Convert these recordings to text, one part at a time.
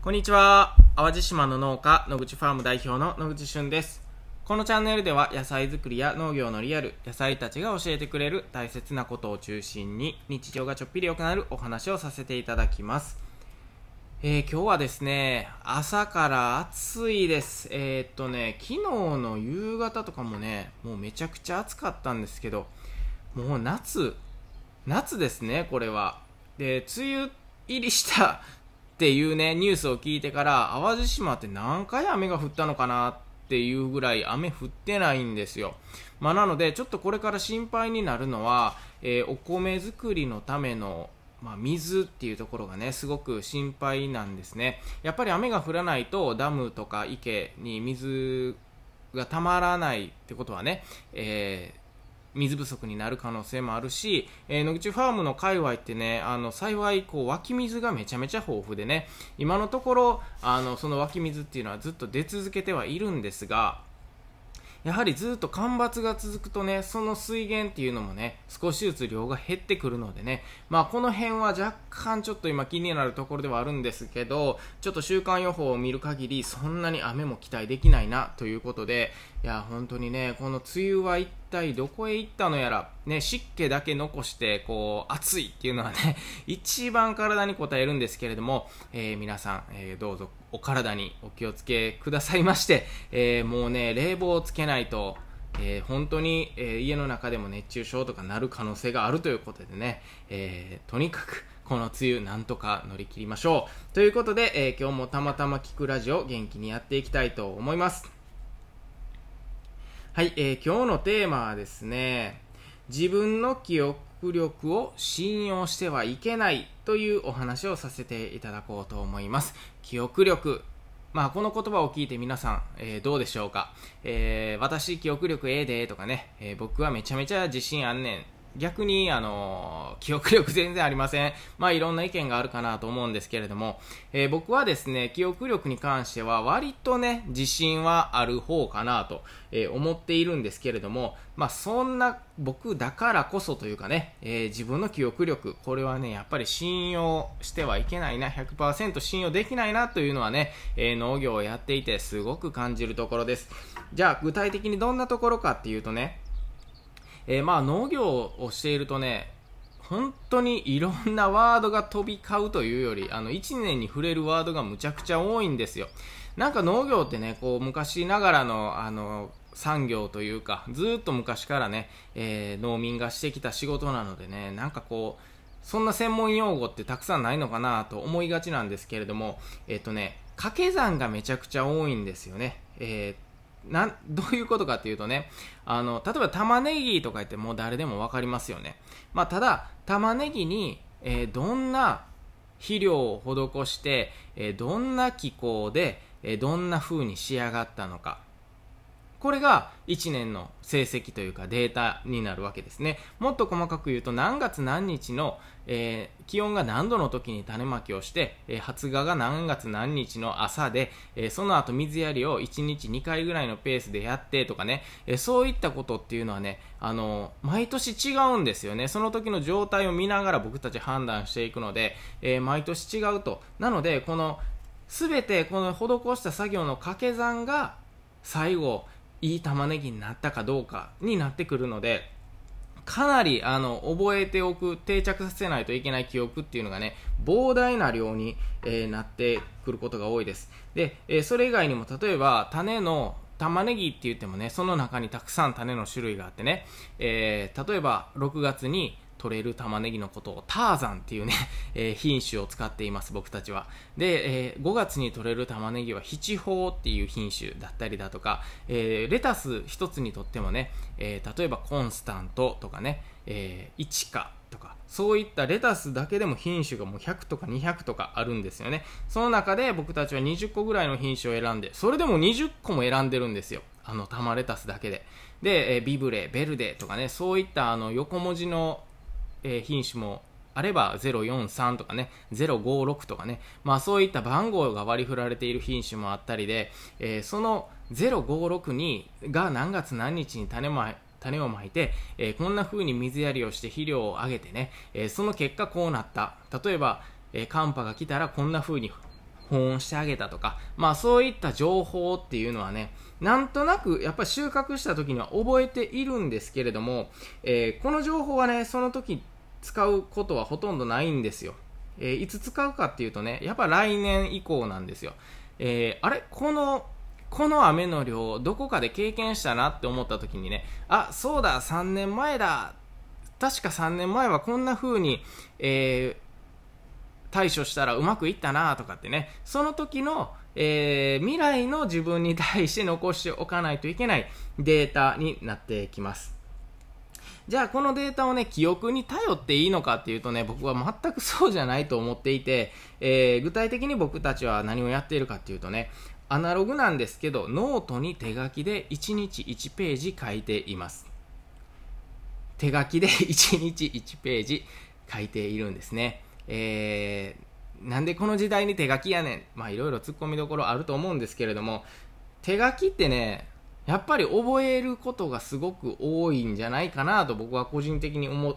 こんにちは。淡路島の農家、野口ファーム代表の野口俊です。このチャンネルでは野菜作りや農業のリアル、野菜たちが教えてくれる大切なことを中心に日常がちょっぴり良くなるお話をさせていただきます。えー今日はですね、朝から暑いです。えーっとね、昨日の夕方とかもね、もうめちゃくちゃ暑かったんですけど、もう夏、夏ですね、これは。で、梅雨入りしたっていうね、ニュースを聞いてから、淡路島って何回雨が降ったのかなっていうぐらい雨降ってないんですよ。まあ、なので、ちょっとこれから心配になるのは、えーお米作りのためのまあ、水っていうところがねすごく心配なんですねやっぱり雨が降らないとダムとか池に水がたまらないってことはね、え水不足になる可能性もあるし、えー野口ファームの界隈ってねあの幸いこう湧き水がめちゃめちゃ豊富でね今のところあのその湧き水っていうのはずっと出続けてはいるんですがやはりずっと干ばつが続くとね、その水源っていうのもね、少しずつ量が減ってくるのでね、まあこの辺は若干ちょっと今気になるところではあるんですけど、ちょっと週間予報を見る限り、そんなに雨も期待できないなということで、いや、本当にね、この梅雨は一体どこへ行ったのやら、ね、湿気だけ残して、こう、暑いっていうのはね、一番体に応えるんですけれども、えー皆さん、えーどうぞお体にお気をつけくださいまして、えーもうね、冷房をつけないと、えー本当に、えー家の中でも熱中症とかなる可能性があるということでね、えーとにかくこの梅雨なんとか乗り切りましょう。ということで、え今日もたまたま聞くラジオ元気にやっていきたいと思います。はい、えー今日のテーマはですね、自分の記憶力を信用してはいけないというお話をさせていただこうと思います。記憶力。まあ、この言葉を聞いて皆さん、えーどうでしょうか、えー私記憶力ええでとかね、えー僕はめちゃめちゃ自信あんねん。逆に、あの記憶力全然ありません。まあ、いろんな意見があるかなと思うんですけれども、えー僕はですね、記憶力に関しては割とね、自信はある方かなと、えー思っているんですけれども、まあ、そんな僕だからこそというかね、えー自分の記憶力、これはね、やっぱり信用してはいけないな、100%信用できないなというのはね、え農業をやっていてすごく感じるところです。じゃあ、具体的にどんなところかっていうとね、えーまあ農業をしているとね、本当にいろんなワードが飛び交うというより、あの、1年に触れるワードがむちゃくちゃ多いんですよ。なんか農業ってね、こう、昔ながらの、あの、産業というか、ずっと昔からね、えー農民がしてきた仕事なのでね、なんかこう、そんな専門用語ってたくさんないのかなと思いがちなんですけれども、えっ、とね、掛け算がめちゃくちゃ多いんですよね。えーなん どういうことかというとねあの例えば玉ねぎとか言ってもう誰でも分かりますよね、まあ、ただ玉ねぎに、えーどんな肥料を施して、えーどんな気候で、えーどんな風に仕上がったのか。これが1年の成績というかデータになるわけですね。もっと細かく言うと何月何日の、えー気温が何度の時に種まきをして、えー発芽が何月何日の朝で、えーその後水やりを1日2回ぐらいのペースでやってとかね、えそういったことっていうのはね、あの毎年違うんですよね。その時の状態を見ながら僕たち判断していくので、え毎年違うと。なので、この全てこの施した作業の掛け算が最後いい玉ねぎになったかどうかになってくるのでかなりあの覚えておく定着させないといけない記憶っていうのがね膨大な量に、えーなってくることが多いです。で、えーそれ以外にも例えば種の玉ねぎって言ってもねその中にたくさん種の種類があってね、えー例えば6月に取れる玉ねぎのことをターザンっていうね、えー品種を使っています僕たちは。で、えー5月に取れる玉ねぎは七宝っていう品種だったりだとか、えーレタス一つにとってもね、え例えばコンスタントとかね、えー、イチカとかそういったレタスだけでも品種がもう100とか200とかあるんですよね。その中で僕たちは20個ぐらいの品種を選んでそれでも20個も選んでるんですよ。あの玉レタスだけで。で、えビブレベルデとかねそういったあの横文字のえー品種もあれば043とかね056とかねまあそういった番号が割り振られている品種もあったりで、えーその056にが何月何日に種ま種をまいて、えーこんな風に水やりをして肥料をあげてね、えーその結果こうなった。例えば、え寒波が来たらこんな風に保温してあげたとか、まあそういった情報っていうのはね、なんとなくやっぱり収穫した時には覚えているんですけれども、えー、この情報はね、その時使うことはほとんどないんですよ。えー、いつ使うかっていうとね、やっぱ来年以降なんですよ。えー、あれ？この、この雨の量、どこかで経験したなって思った時にね、あ、そうだ、3年前だ。確か3年前はこんな風に、えー、対処したらうまくいったなとかってね、その時の、えー、未来の自分に対して残しておかないといけないデータになってきます。じゃあこのデータをね、記憶に頼っていいのかっていうとね、僕は全くそうじゃないと思っていて、えー、具体的に僕たちは何をやっているかっていうとね、アナログなんですけど、ノートに手書きで1日1ページ書いています。手書きで1日1ページ書いているんですね。えー、なんでこの時代に手書きやねん。まあいろいろ突っ込みどころあると思うんですけれども、手書きってね、やっぱり覚えることがすごく多いんじゃないかなと僕は個人的に思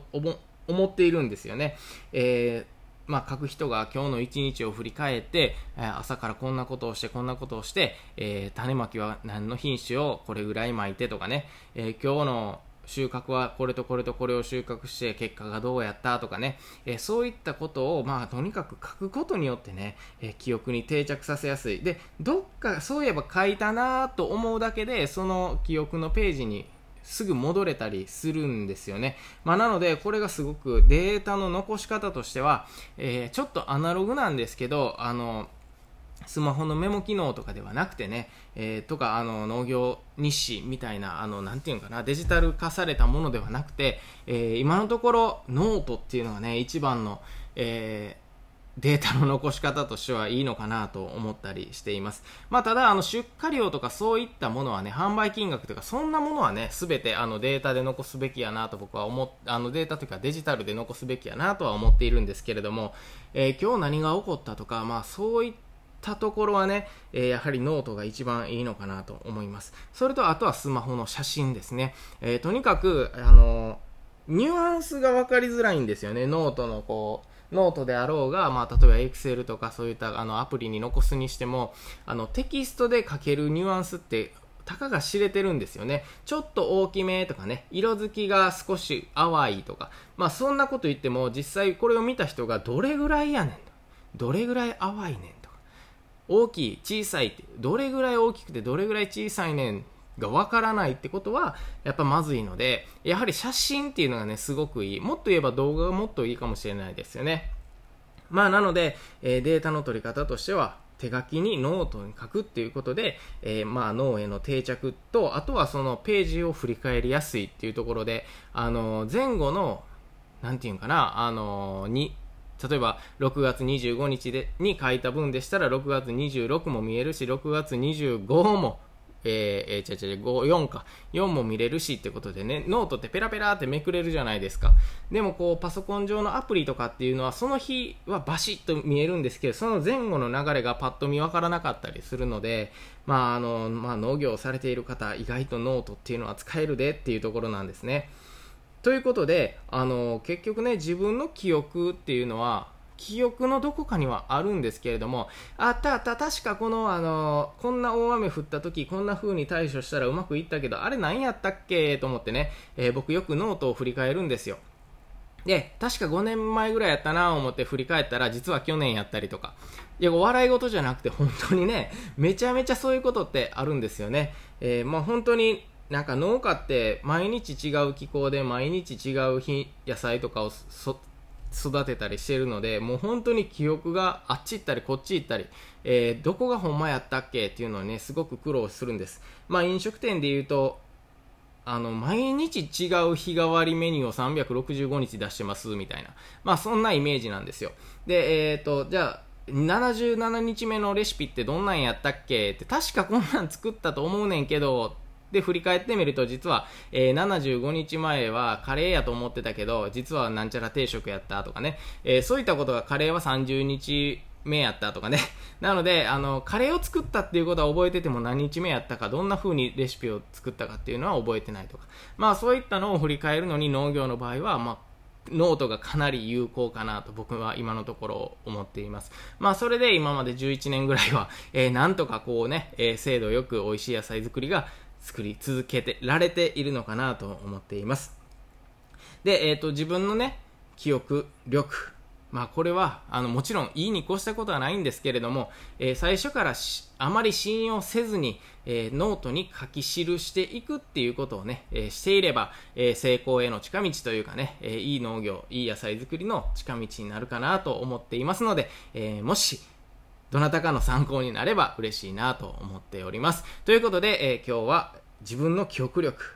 思っているんですよね。えーまあ、書く人が今日の一日を振り返って、朝からこんなことをして、こんなことをして、えー、種まきは何の品種をこれぐらいまいてとかね、えー、今日の収穫はこれとこれとこれを収穫して結果がどうやったとかね、えー、そういったことを、まあ、とにかく書くことによってね、えー、記憶に定着させやすい。で、どっかそういえば書いたなと思うだけで、その記憶のページにすぐ戻れたりするんですよね。まあ、なので、これがすごくデータの残し方としては、えー、ちょっとアナログなんですけど、あの、スマホのメモ機能とかではなくてね、えー、とかあの農業日誌みたいなあのなていうかなデジタル化されたものではなくて、えー、今のところノートっていうのがね一番の、えー、データの残し方としてはいいのかなと思ったりしています。まあ、ただ、あの、出荷量とかそういったものはね、販売金額とか、そんなものはね、すべてあのデータで残すべきやなと僕は思っ、あのデータというかデジタルで残すべきやなとは思っているんですけれども、えー、今日何が起こったとか、まあそういったったところはね、えー、やはりノートが一番いいのかなと思います。それとあとはスマホの写真ですね。えー、とにかく、あのニュアンスが分かりづらいんですよね。ノートのこう、ノートであろうが、まあ、例えば Excel とかそういったあのアプリに残すにしても、あのテキストで書けるニュアンスってたかが知れてるんですよね。ちょっと大きめとかね、色づきが少し淡いとか、まあそんなこと言っても実際これを見た人がどれぐらいやねんどれぐらい淡いねん大きい、小さいって、どれぐらい大きくてどれぐらい小さいねんがわからないってことは、やっぱまずいので、やはり写真っていうのがね、すごくいい。もっと言えば動画がもっといいかもしれないですよね。まあなので、えー、データの取り方としては、手書きにノートに書くっていうことで、えー、まあ脳への定着と、あとはそのページを振り返りやすいっていうところで、あの前後の、なんていうかな、あのに、例えば6月25日でに書いた分でしたら6月26も見えるし6月25もえー、えー、違う違う、5、4か。4も見れるしってことでね、ノートってペラペラってめくれるじゃないですか。でもこう、パソコン上のアプリとかっていうのは、その日はバシッと見えるんですけど、その前後の流れがパッと見わからなかったりするので、まあ、あの、まあ、農業をされている方、意外とノートっていうのは使えるでっていうところなんですね。ということで、あの、結局ね、自分の記憶っていうのは、記憶のどこかにはあるんですけれども、あったあった、確かこの、あの、こんな大雨降った時、こんな風に対処したらうまくいったけど、あれ何やったっけ？と思ってね、えー、僕よくノートを振り返るんですよ。で、確か5年前ぐらいやったなぁ思って振り返ったら、実は去年やったりとか。いや、笑い事じゃなくて、本当にね、めちゃめちゃそういうことってあるんですよね。えー、まあ本当になんか農家って毎日違う気候で毎日違う野菜とかを育てたりしてるのでもう本当に記憶があっち行ったりこっち行ったり、えー、どこがほんまやったっけっていうのはねすごく苦労するんです。まあ飲食店で言うとあの毎日違う日替わりメニューを365日出してますみたいな。まあそんなイメージなんですよ。でえっ、ー、とじゃあ77日目のレシピってどんなんやったっけって確かこんなん作ったと思うねんけどで、振り返ってみると、実は、えー、75日前はカレーやと思ってたけど、実はなんちゃら定食やったとかね、えー、そういったことがカレーは30日目やったとかね。なので、あの、カレーを作ったっていうことは覚えてても何日目やったか、どんな風にレシピを作ったかっていうのは覚えてないとか。まあそういったのを振り返るのに農業の場合は、まあ、ノートがかなり有効かなと僕は今のところ思っています。まあそれで今まで11年ぐらいは、えー、なんとかこうね、えー、精度よく美味しい野菜作りが作り続けてられているのかなと思っています。で、えっ、ー、と自分のね、記憶力、まあこれはあのもちろんいいに越したことはないんですけれども、えー、最初からあまり信用せずに、えー、ノートに書き記していくっていうことをね、えー、していれば、え成功への近道というかね、えいい農業、いい野菜作りの近道になるかなと思っていますので、えもしどなたかの参考になれば嬉しいなと思っております。ということで、え今日は自分の記憶力、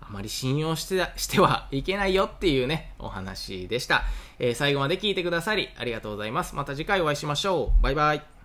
あまり信用してしてはいけないよっていうね、お話でした。えー、最後まで聞いてくださりありがとうございます。また次回お会いしましょう。バイバイ。